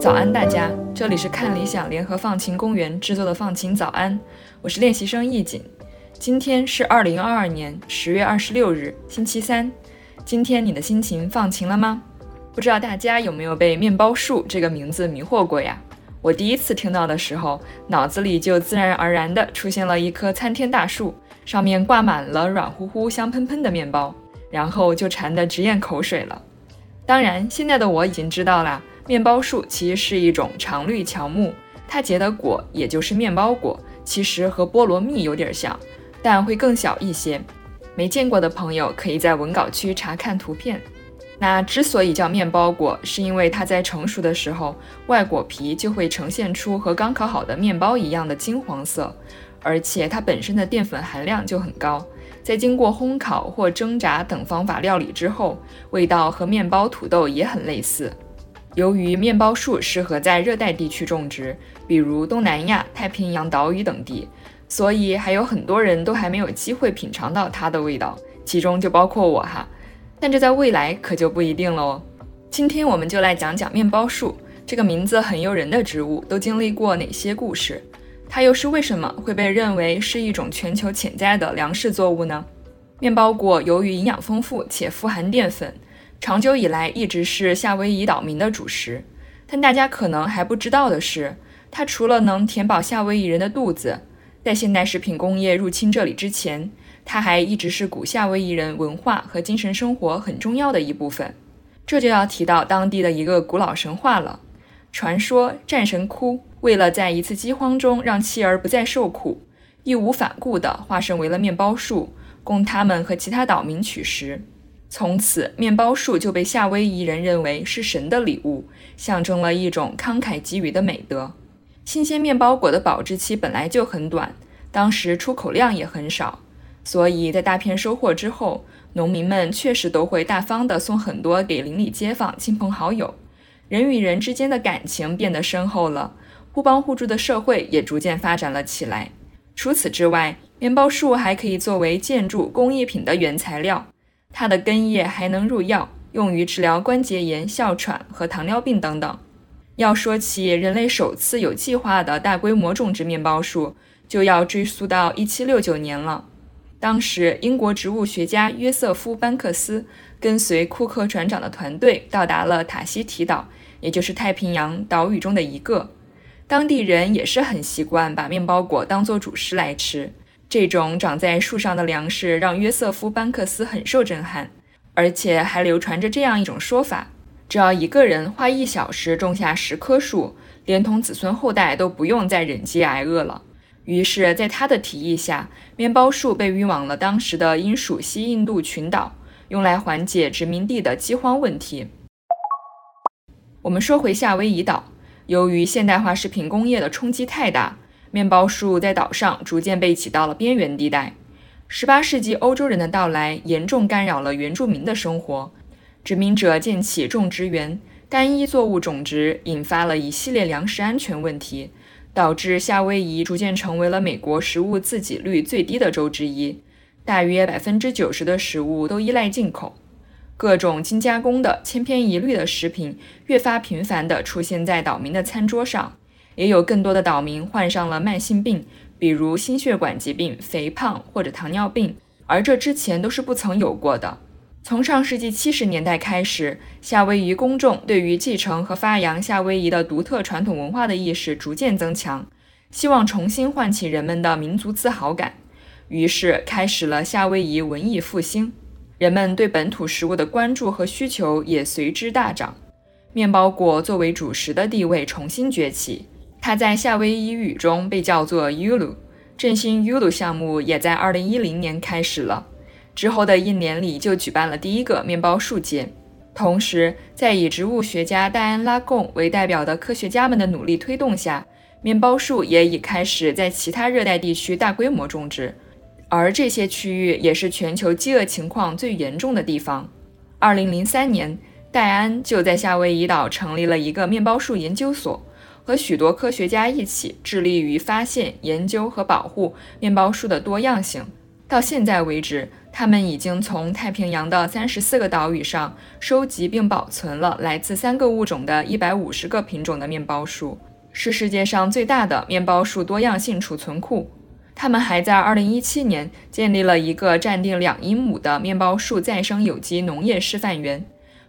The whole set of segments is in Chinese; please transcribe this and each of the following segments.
早安，大家！这里是看理想联合放晴公园制作的放晴早安，我是练习生易景。今天是二零二二年十月二十六日，星期三。今天你的心情放晴了吗？不知道大家有没有被“面包树”这个名字迷惑过呀？我第一次听到的时候，脑子里就自然而然地出现了一棵参天大树，上面挂满了软乎乎、香喷喷的面包，然后就馋得直咽口水了。当然，现在的我已经知道啦，面包树其实是一种常绿乔木，它结的果也就是面包果，其实和菠萝蜜有点像。但会更小一些，没见过的朋友可以在文稿区查看图片。那之所以叫面包果，是因为它在成熟的时候，外果皮就会呈现出和刚烤好的面包一样的金黄色，而且它本身的淀粉含量就很高，在经过烘烤或蒸炸等方法料理之后，味道和面包、土豆也很类似。由于面包树适合在热带地区种植，比如东南亚、太平洋岛屿等地。所以还有很多人都还没有机会品尝到它的味道，其中就包括我哈。但这在未来可就不一定了哦。今天我们就来讲讲面包树这个名字很诱人的植物都经历过哪些故事，它又是为什么会被认为是一种全球潜在的粮食作物呢？面包果由于营养丰富且富含淀粉，长久以来一直是夏威夷岛民的主食。但大家可能还不知道的是，它除了能填饱夏威夷人的肚子，在现代食品工业入侵这里之前，它还一直是古夏威夷人文化和精神生活很重要的一部分。这就要提到当地的一个古老神话了。传说战神哭为了在一次饥荒中让妻儿不再受苦，义无反顾地化身为了面包树，供他们和其他岛民取食。从此，面包树就被夏威夷人认为是神的礼物，象征了一种慷慨给予的美德。新鲜面包果的保质期本来就很短，当时出口量也很少，所以在大片收获之后，农民们确实都会大方地送很多给邻里街坊、亲朋好友，人与人之间的感情变得深厚了，互帮互助的社会也逐渐发展了起来。除此之外，面包树还可以作为建筑工艺品的原材料，它的根叶还能入药，用于治疗关节炎、哮喘和糖尿病等等。要说起人类首次有计划的大规模种植面包树，就要追溯到1769年了。当时，英国植物学家约瑟夫·班克斯跟随库克船长的团队到达了塔希提岛，也就是太平洋岛屿中的一个。当地人也是很习惯把面包果当做主食来吃。这种长在树上的粮食让约瑟夫·班克斯很受震撼，而且还流传着这样一种说法。只要一个人花一小时种下十棵树，连同子孙后代都不用再忍饥挨饿了。于是，在他的提议下，面包树被运往了当时的英属西印度群岛，用来缓解殖民地的饥荒问题。我们说回夏威夷岛，由于现代化食品工业的冲击太大，面包树在岛上逐渐被挤到了边缘地带。18世纪欧洲人的到来，严重干扰了原住民的生活。殖民者建起种植园，单一作物种植引发了一系列粮食安全问题，导致夏威夷逐渐成为了美国食物自给率最低的州之一。大约百分之九十的食物都依赖进口，各种精加工的千篇一律的食品越发频繁地出现在岛民的餐桌上，也有更多的岛民患上了慢性病，比如心血管疾病、肥胖或者糖尿病，而这之前都是不曾有过的。从上世纪七十年代开始，夏威夷公众对于继承和发扬夏威夷的独特传统文化的意识逐渐增强，希望重新唤起人们的民族自豪感，于是开始了夏威夷文艺复兴。人们对本土食物的关注和需求也随之大涨，面包果作为主食的地位重新崛起。它在夏威夷语中被叫做 Yulu，振兴 Yulu 项目也在二零一零年开始了。之后的一年里，就举办了第一个面包树节。同时，在以植物学家戴安·拉贡为代表的科学家们的努力推动下，面包树也已开始在其他热带地区大规模种植。而这些区域也是全球饥饿情况最严重的地方。2003年，戴安就在夏威夷岛成立了一个面包树研究所，和许多科学家一起致力于发现、研究和保护面包树的多样性。到现在为止，他们已经从太平洋的三十四个岛屿上收集并保存了来自三个物种的一百五十个品种的面包树，是世界上最大的面包树多样性储存库。他们还在二零一七年建立了一个占地两英亩的面包树再生有机农业示范园，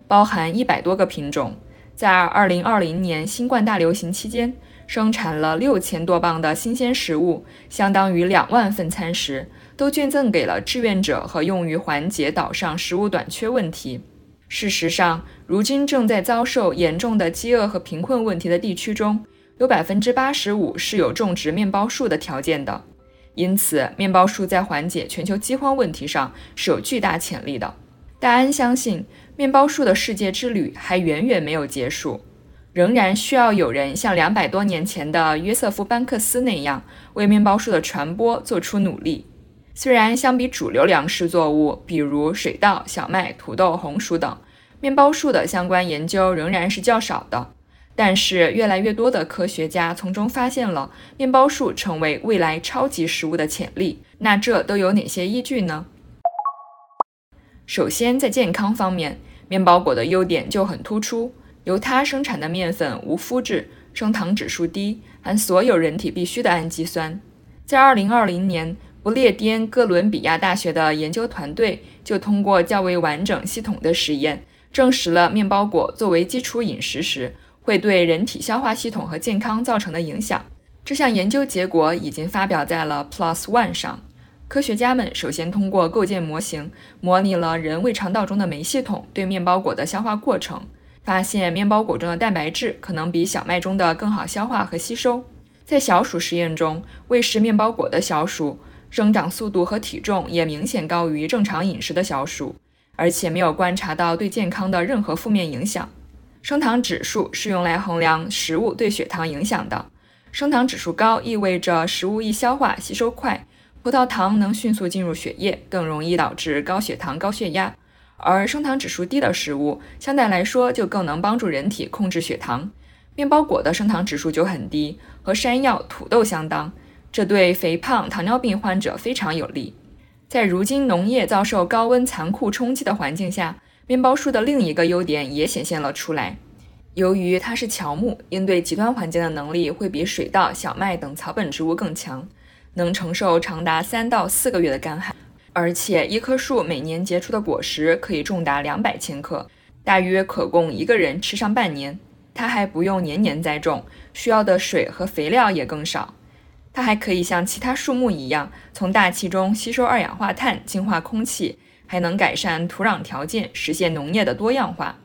包含一百多个品种。在二零二零年新冠大流行期间，生产了六千多磅的新鲜食物，相当于两万份餐食。都捐赠给了志愿者和用于缓解岛上食物短缺问题。事实上，如今正在遭受严重的饥饿和贫困问题的地区中，有百分之八十五是有种植面包树的条件的。因此，面包树在缓解全球饥荒问题上是有巨大潜力的。戴安相信，面包树的世界之旅还远远没有结束，仍然需要有人像两百多年前的约瑟夫·班克斯那样，为面包树的传播做出努力。虽然相比主流粮食作物，比如水稻、小麦、土豆、红薯等，面包树的相关研究仍然是较少的，但是越来越多的科学家从中发现了面包树成为未来超级食物的潜力。那这都有哪些依据呢？首先，在健康方面，面包果的优点就很突出，由它生产的面粉无麸质，升糖指数低，含所有人体必需的氨基酸。在2020年。不列颠哥伦比亚大学的研究团队就通过较为完整系统的实验，证实了面包果作为基础饮食时会对人体消化系统和健康造成的影响。这项研究结果已经发表在了 PLOS ONE 上。科学家们首先通过构建模型，模拟了人胃肠道中的酶系统对面包果的消化过程，发现面包果中的蛋白质可能比小麦中的更好消化和吸收。在小鼠实验中，喂食面包果的小鼠。生长速度和体重也明显高于正常饮食的小鼠，而且没有观察到对健康的任何负面影响。升糖指数是用来衡量食物对血糖影响的。升糖指数高意味着食物易消化、吸收快，葡萄糖能迅速进入血液，更容易导致高血糖、高血压。而升糖指数低的食物相对来说就更能帮助人体控制血糖。面包果的升糖指数就很低，和山药、土豆相当。这对肥胖、糖尿病患者非常有利。在如今农业遭受高温残酷冲击的环境下，面包树的另一个优点也显现了出来。由于它是乔木，应对极端环境的能力会比水稻、小麦等草本植物更强，能承受长达三到四个月的干旱。而且，一棵树每年结出的果实可以重达两百千克，大约可供一个人吃上半年。它还不用年年栽种，需要的水和肥料也更少。它还可以像其他树木一样，从大气中吸收二氧化碳，净化空气，还能改善土壤条件，实现农业的多样化。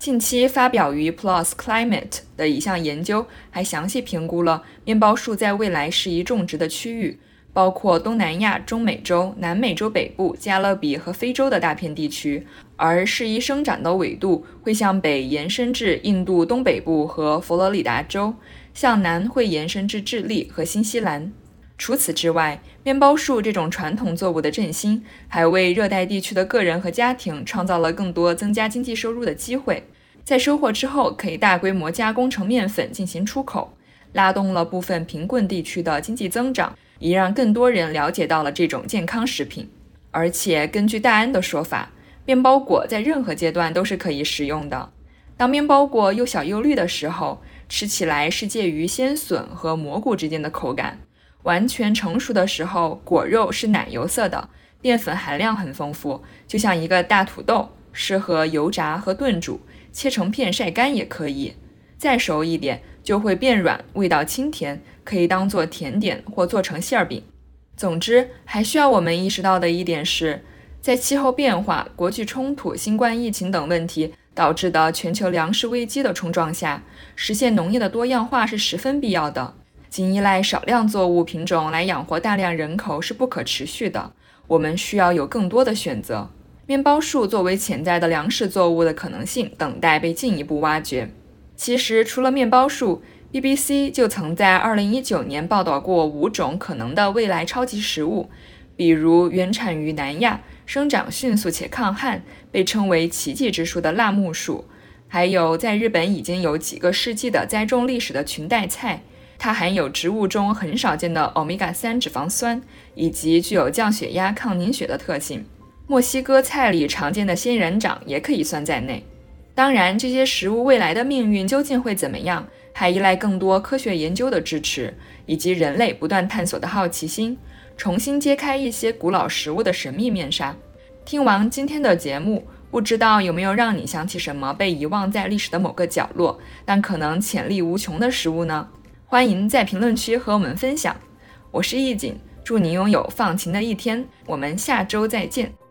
近期发表于《PLOS Climate》的一项研究，还详细评估了面包树在未来适宜种植的区域，包括东南亚、中美洲、南美洲北部、加勒比和非洲的大片地区，而适宜生长的纬度会向北延伸至印度东北部和佛罗里达州。向南会延伸至智利和新西兰。除此之外，面包树这种传统作物的振兴，还为热带地区的个人和家庭创造了更多增加经济收入的机会。在收获之后，可以大规模加工成面粉进行出口，拉动了部分贫困地区的经济增长，也让更多人了解到了这种健康食品。而且，根据戴安的说法，面包果在任何阶段都是可以食用的。当面包果又小又绿的时候，吃起来是介于鲜笋和蘑菇之间的口感，完全成熟的时候，果肉是奶油色的，淀粉含量很丰富，就像一个大土豆，适合油炸和炖煮，切成片晒干也可以。再熟一点就会变软，味道清甜，可以当做甜点或做成馅儿饼。总之，还需要我们意识到的一点是，在气候变化、国际冲突、新冠疫情等问题。导致的全球粮食危机的冲撞下，实现农业的多样化是十分必要的。仅依赖少量作物品种来养活大量人口是不可持续的。我们需要有更多的选择。面包树作为潜在的粮食作物的可能性，等待被进一步挖掘。其实，除了面包树，BBC 就曾在2019年报道过五种可能的未来超级食物，比如原产于南亚。生长迅速且抗旱，被称为奇迹之树的辣木树，还有在日本已经有几个世纪的栽种历史的裙带菜，它含有植物中很少见的欧米伽三脂肪酸，以及具有降血压、抗凝血的特性。墨西哥菜里常见的仙人掌也可以算在内。当然，这些食物未来的命运究竟会怎么样，还依赖更多科学研究的支持，以及人类不断探索的好奇心，重新揭开一些古老食物的神秘面纱。听完今天的节目，不知道有没有让你想起什么被遗忘在历史的某个角落，但可能潜力无穷的食物呢？欢迎在评论区和我们分享。我是易景，祝你拥有放晴的一天。我们下周再见。